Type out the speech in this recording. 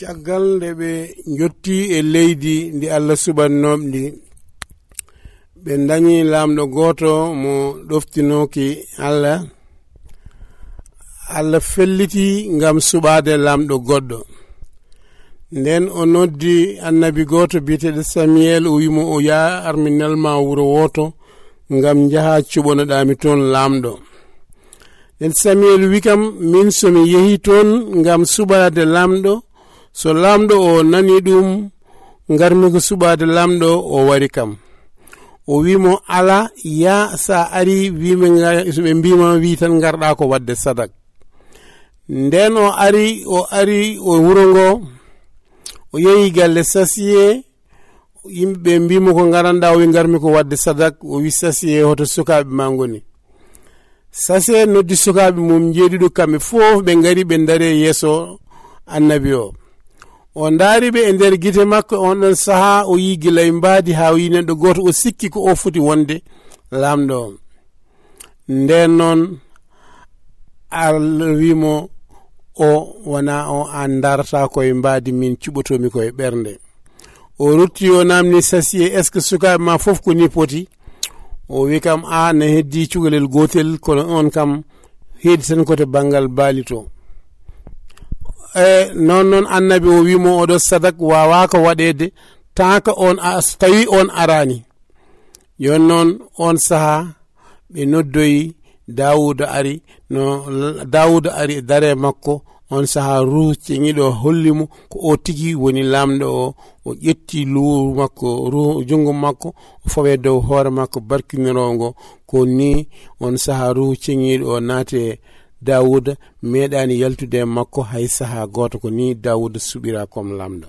caggal nde ɓe jotti e leydi ndi allah suɓannoɓe ndi. Ɓe dañi lamɗo goto mo ɗoftinoki allah. Allah felliti gam suɓade lamɗo goɗɗo. Nden o noddi annabi goto biyeteɗo samuel o wimo o yaa arminelma wuro woto gam jaha cuɓonoɗami toon lamɗo. Nden samuel wi kam min somi yehi toon gam suɓade lamɗo. so lamɗo o nani ɗum garmi ko suɓade lamɗo o wari kam. O wimo ala ya sa ari wime soɓe mbima wi tan garɗa ko wadde sadak. Nden o ari o ari o wuro ngo o yehi galle sasiye yimɓeɓe mbimo ko garanɗa o wi garmi ko wadde sadak o wi sasiye hoto sukaɓe ma goni sasiye noddi sukaɓe mum jeeɗiɗo kamɓe fof ɓe gari ɓe daare yeeso annabi o. o daari ɓe e nder guite makko e on ɗon saaha o yi guilay mbaadi ha wi neɗɗo goto o sikki ko o foti wonde. Lamɗo on nden noon allah wimo o wona o an darata koye mbaadi min cuɓotomi koye ɓernde. O rutti o namni sasi e est ce que sukaɓe ma foof ko ni poti o wi kam a ne heddi cukalel gotel kono on kam heedi tan kote banggal baali to e non noon annabi o wimo oɗo sadak wawako waɗede taka on so tawi on arani. Yon noon on saaha ɓe noddoyi dawuda ari no dawuda ari e dare makko on saaha ruh ceŋiɗo hollimo ko o tigi woni lamɗo o o ƴetti luuru makko ruh jungo makko o fawe dow hoore makko barkinirongo ko ni on saaha ruh ceŋiɗo o naate dawuda meeɗani yaltude e makko hay saaha goto ko ni dawuda suɓira comme lamɗo.